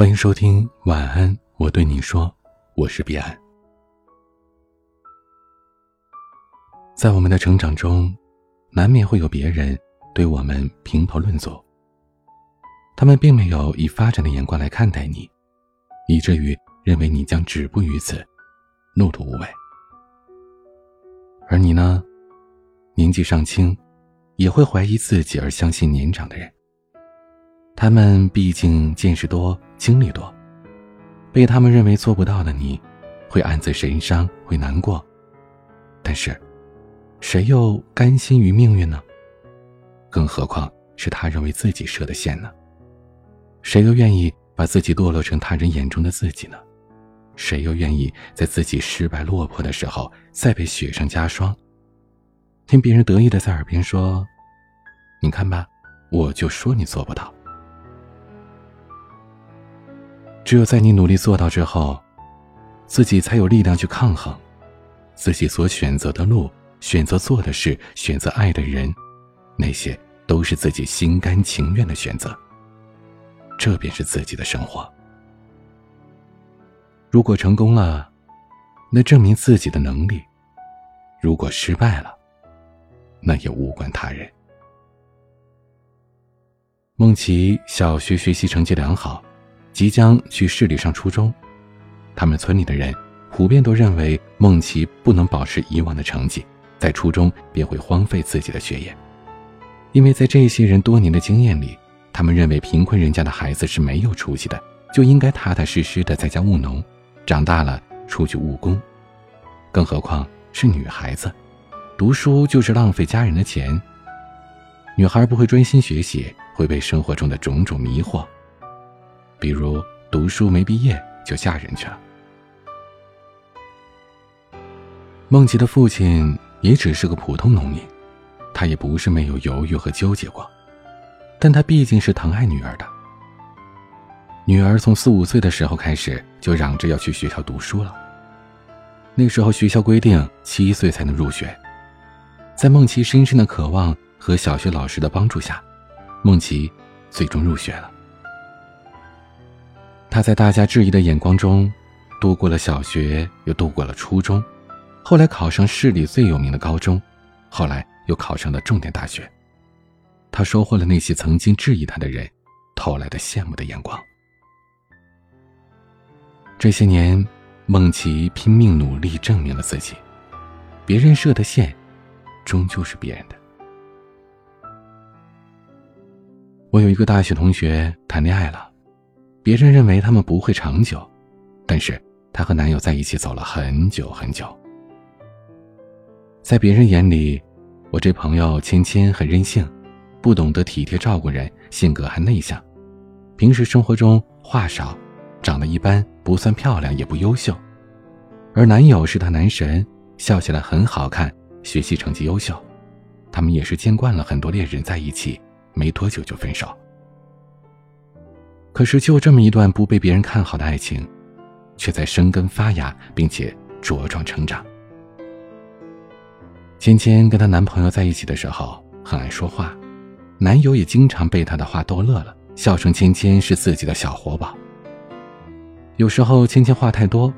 欢迎收听晚安，我对你说，我是彼岸。在我们的成长中，难免会有别人对我们评头论足。他们并没有以发展的眼光来看待你，以至于认为你将止步于此，碌碌无为。而你呢，年纪尚轻，也会怀疑自己而相信年长的人。他们毕竟见识多，经历多，被他们认为做不到的你，会暗自神伤，会难过。但是，谁又甘心于命运呢？更何况是他认为自己设的线呢？谁又愿意把自己堕落成他人眼中的自己呢？谁又愿意在自己失败落魄的时候再被雪上加霜？听别人得意的在耳边说：“你看吧，我就说你做不到。”只有在你努力做到之后，自己才有力量去抗衡，自己所选择的路、选择做的事、选择爱的人，那些都是自己心甘情愿的选择。这便是自己的生活。如果成功了，那证明自己的能力；如果失败了，那也无关他人。梦琪小学学习成绩良好。即将去市里上初中，他们村里的人普遍都认为孟琪不能保持以往的成绩，在初中便会荒废自己的学业。因为在这些人多年的经验里，他们认为贫困人家的孩子是没有出息的，就应该踏踏实实的在家务农，长大了出去务工。更何况是女孩子，读书就是浪费家人的钱。女孩不会专心学习，会被生活中的种种迷惑。比如读书没毕业就嫁人去了。孟琪的父亲也只是个普通农民，他也不是没有犹豫和纠结过，但他毕竟是疼爱女儿的。女儿从四五岁的时候开始就嚷着要去学校读书了。那时候学校规定七岁才能入学，在孟琪深深的渴望和小学老师的帮助下，孟琪最终入学了。他在大家质疑的眼光中，度过了小学，又度过了初中，后来考上市里最有名的高中，后来又考上了重点大学。他收获了那些曾经质疑他的人投来的羡慕的眼光。这些年，孟琪拼命努力证明了自己，别人设的线，终究是别人的。我有一个大学同学谈恋爱了。别人认为他们不会长久，但是她和男友在一起走了很久很久。在别人眼里，我这朋友芊芊很任性，不懂得体贴照顾人，性格还内向，平时生活中话少，长得一般，不算漂亮也不优秀。而男友是她男神，笑起来很好看，学习成绩优秀。他们也是见惯了很多恋人在一起，没多久就分手。可是，就这么一段不被别人看好的爱情，却在生根发芽，并且茁壮成长。芊芊跟她男朋友在一起的时候很爱说话，男友也经常被她的话逗乐了，笑称芊芊是自己的小活宝。有时候芊芊话太多，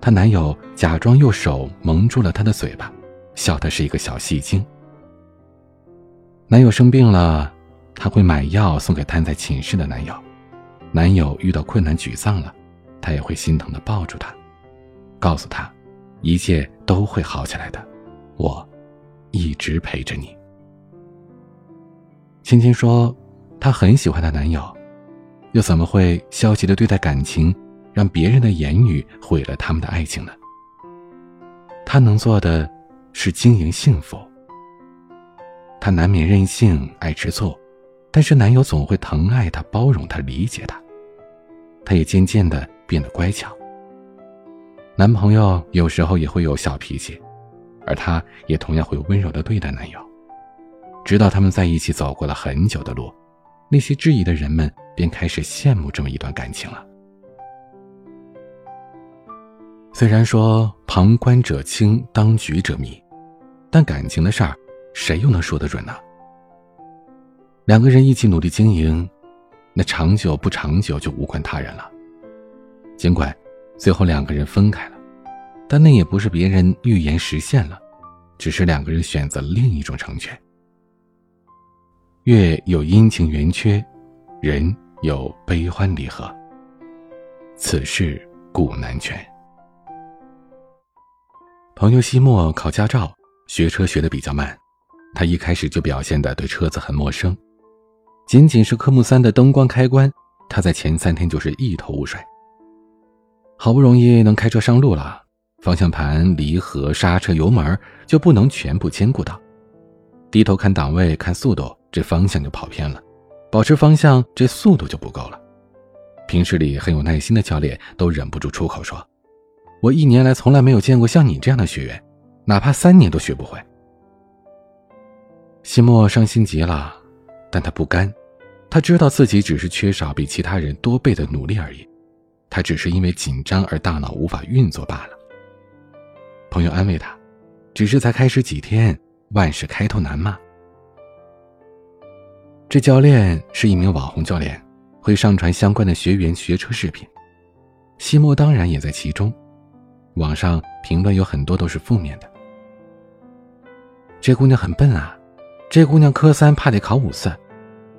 她男友假装用手蒙住了她的嘴巴，笑她是一个小戏精。男友生病了，她会买药送给瘫在寝室的男友。男友遇到困难沮丧了，她也会心疼的抱住他，告诉他，一切都会好起来的，我一直陪着你。青青说，她很喜欢她男友，又怎么会消极的对待感情，让别人的言语毁了他们的爱情呢？她能做的，是经营幸福。她难免任性爱吃醋。但是男友总会疼爱她、包容她、理解她，她也渐渐的变得乖巧。男朋友有时候也会有小脾气，而她也同样会温柔的对待男友。直到他们在一起走过了很久的路，那些质疑的人们便开始羡慕这么一段感情了。虽然说旁观者清，当局者迷，但感情的事儿，谁又能说得准呢？两个人一起努力经营，那长久不长久就无关他人了。尽管最后两个人分开了，但那也不是别人预言实现了，只是两个人选择另一种成全。月有阴晴圆缺，人有悲欢离合。此事古难全。朋友西莫考驾照，学车学的比较慢，他一开始就表现的对车子很陌生，仅仅是科目三的灯光开关，他在前三天就是一头雾水。好不容易能开车上路了，方向盘、离合、刹车、油门就不能全部兼顾到，低头看档位、看速度。这方向就跑偏了，保持方向，这速度就不够了。平时里很有耐心的教练都忍不住出口说：“我一年来从来没有见过像你这样的学员，哪怕三年都学不会。”西莫伤心极了，但他不甘，他知道自己只是缺少比其他人多倍的努力而已，他只是因为紧张而大脑无法运作罢了。朋友安慰他：“只是才开始几天，万事开头难嘛。”这教练是一名网红教练，会上传相关的学员学车视频。西莫当然也在其中，网上评论有很多都是负面的。这姑娘很笨啊，这姑娘科三怕得考五次，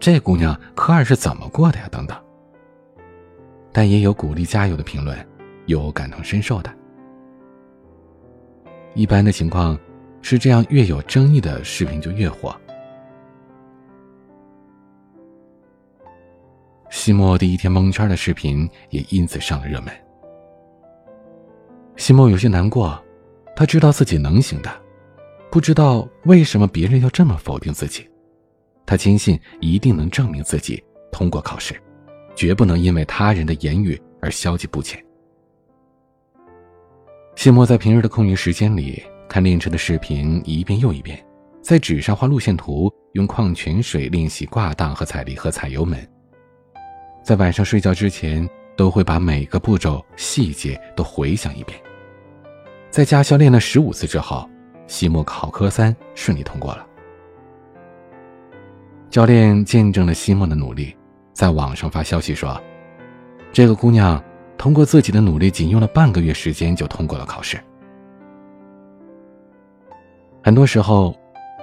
这姑娘科二是怎么过的呀？等等。但也有鼓励加油的评论，有感同身受的。一般的情况是这样，越有争议的视频就越火。西莫第一天蒙圈的视频也因此上了热门。西莫有些难过，他知道自己能行的，不知道为什么别人要这么否定自己。他坚信一定能证明自己通过考试，绝不能因为他人的言语而消极不前。西莫在平日的空余时间里看练车的视频一遍又一遍，在纸上画路线图，用矿泉水练习挂档和踩离合、踩油门。在晚上睡觉之前，都会把每个步骤细节都回想一遍。在驾校练了十五次之后，西莫考科三顺利通过了。教练见证了西莫的努力，在网上发消息说：“这个姑娘通过自己的努力，仅用了半个月时间就通过了考试。”很多时候，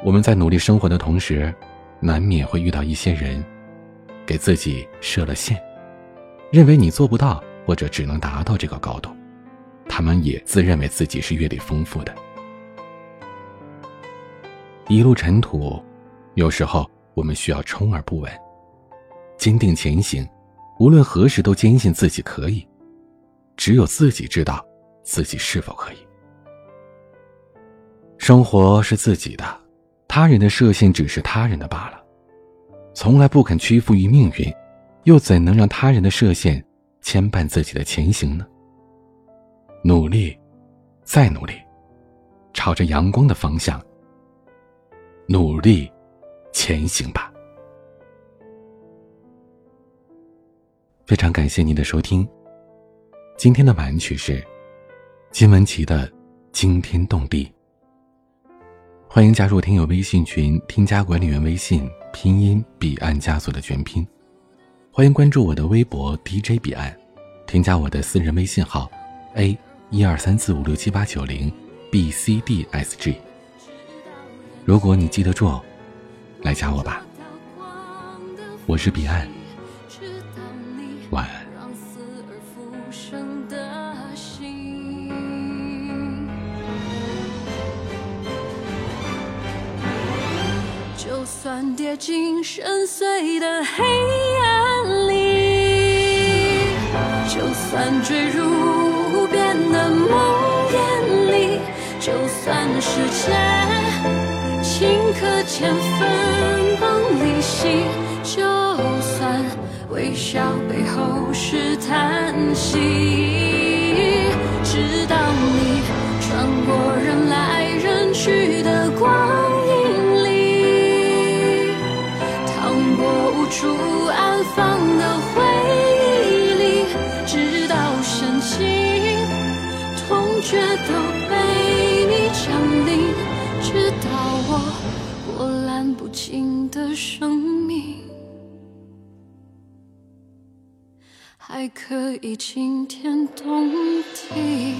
我们在努力生活的同时，难免会遇到一些人。给自己设了限，认为你做不到或者只能达到这个高度，他们也自认为自己是阅历丰富的。一路尘土，有时候我们需要充耳不闻，坚定前行，无论何时都坚信自己可以。只有自己知道自己是否可以。生活是自己的，他人的设限只是他人的罢了。从来不肯屈服于命运，又怎能让他人的设限牵绊自己的前行呢？努力，再努力，朝着阳光的方向努力前行吧。非常感谢您的收听，今天的晚安曲是金文岐的《惊天动地》。欢迎加入听友微信群，添加管理员微信。拼音彼岸家族的全拼，欢迎关注我的微博 DJ 彼岸，添加我的私人微信号 A 一二三四五六七八九零 B C D S G。如果你记得住，来加我吧。我是彼岸，晚安。算跌进深邃的黑暗里，就算坠入无边的梦魇里，就算世界顷刻间分崩离析，就算微笑背后是叹息，直到你穿过人来人去的光阴里，淌过无。处安放的回忆里，直到深情痛觉都波澜不惊的生命。还可以惊天动地。